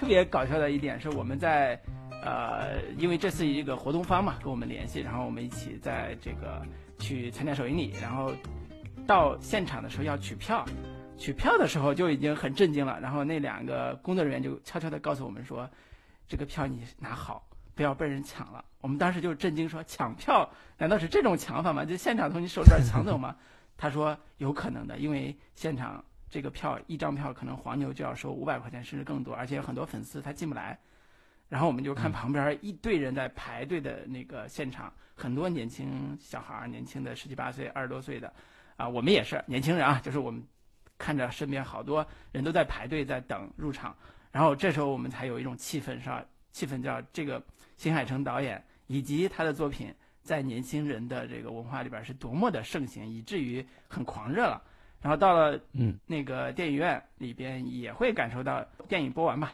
特别搞笑的一点是，我们在呃，因为这次一个活动方嘛跟我们联系，然后我们一起在这个去参加首映礼，然后到现场的时候要取票，取票的时候就已经很震惊了。然后那两个工作人员就悄悄地告诉我们说，这个票你拿好，不要被人抢了。我们当时就震惊说，抢票难道是这种抢法吗？就现场从你手里边抢走吗？他说有可能的，因为现场这个票一张票可能黄牛就要收五百块钱甚至更多，而且有很多粉丝他进不来。然后我们就看旁边一堆人在排队的那个现场，很多年轻小孩儿，年轻的十七八岁、二十多岁的，啊，我们也是年轻人啊，就是我们看着身边好多人都在排队在等入场，然后这时候我们才有一种气氛，是吧？气氛叫这个新海诚导演以及他的作品在年轻人的这个文化里边是多么的盛行，以至于很狂热了。然后到了嗯那个电影院里边也会感受到电影播完吧。